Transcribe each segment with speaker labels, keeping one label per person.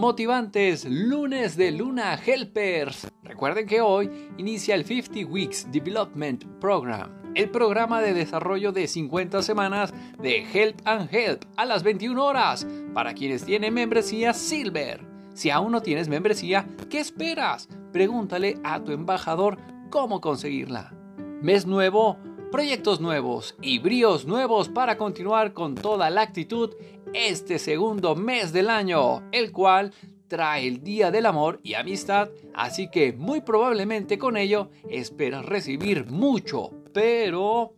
Speaker 1: motivantes lunes de Luna Helpers. Recuerden que hoy inicia el 50 Weeks Development Program, el programa de desarrollo de 50 semanas de Help and Help a las 21 horas para quienes tienen membresía Silver. Si aún no tienes membresía, ¿qué esperas? Pregúntale a tu embajador cómo conseguirla. Mes nuevo, proyectos nuevos y bríos nuevos para continuar con toda la actitud este segundo mes del año, el cual trae el Día del Amor y Amistad, así que muy probablemente con ello esperas recibir mucho, pero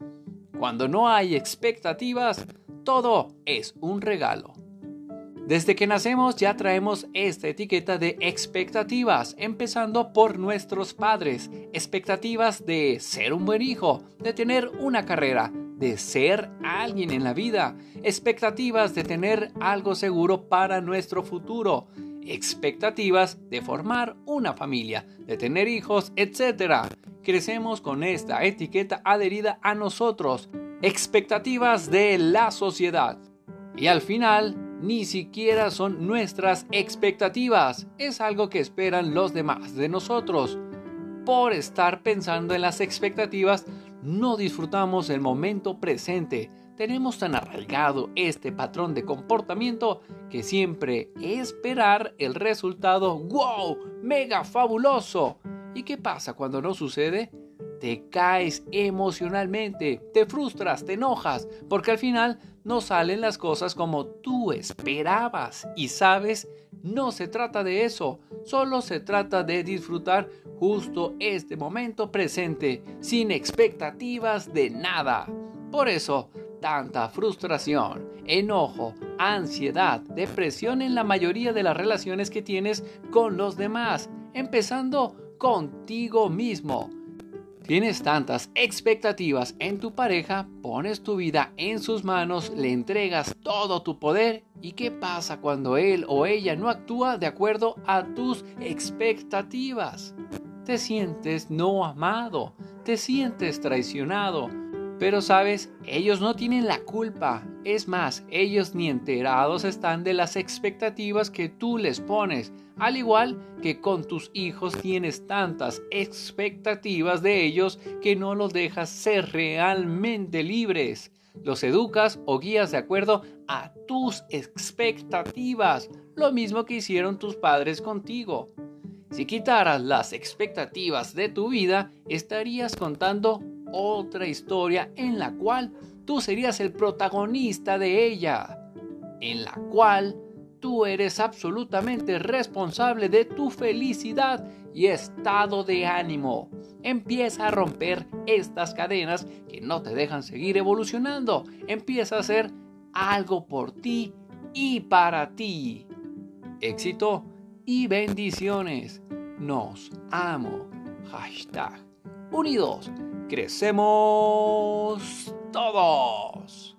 Speaker 1: cuando no hay expectativas, todo es un regalo. Desde que nacemos ya traemos esta etiqueta de expectativas, empezando por nuestros padres, expectativas de ser un buen hijo, de tener una carrera, de ser alguien en la vida, expectativas de tener algo seguro para nuestro futuro, expectativas de formar una familia, de tener hijos, etc. Crecemos con esta etiqueta adherida a nosotros, expectativas de la sociedad. Y al final, ni siquiera son nuestras expectativas, es algo que esperan los demás de nosotros. Por estar pensando en las expectativas, no disfrutamos el momento presente. Tenemos tan arraigado este patrón de comportamiento que siempre esperar el resultado wow, mega fabuloso. ¿Y qué pasa cuando no sucede? Te caes emocionalmente, te frustras, te enojas, porque al final no salen las cosas como tú esperabas. Y sabes, no se trata de eso, solo se trata de disfrutar justo este momento presente, sin expectativas de nada. Por eso, tanta frustración, enojo, ansiedad, depresión en la mayoría de las relaciones que tienes con los demás, empezando contigo mismo. Tienes tantas expectativas en tu pareja, pones tu vida en sus manos, le entregas todo tu poder y qué pasa cuando él o ella no actúa de acuerdo a tus expectativas. Te sientes no amado, te sientes traicionado, pero sabes, ellos no tienen la culpa. Es más, ellos ni enterados están de las expectativas que tú les pones. Al igual que con tus hijos tienes tantas expectativas de ellos que no los dejas ser realmente libres. Los educas o guías de acuerdo a tus expectativas, lo mismo que hicieron tus padres contigo. Si quitaras las expectativas de tu vida, estarías contando otra historia en la cual tú serías el protagonista de ella, en la cual tú eres absolutamente responsable de tu felicidad y estado de ánimo. Empieza a romper estas cadenas que no te dejan seguir evolucionando. Empieza a hacer algo por ti y para ti. Éxito y bendiciones. Nos amo. Hashtag unidos crecemos todos.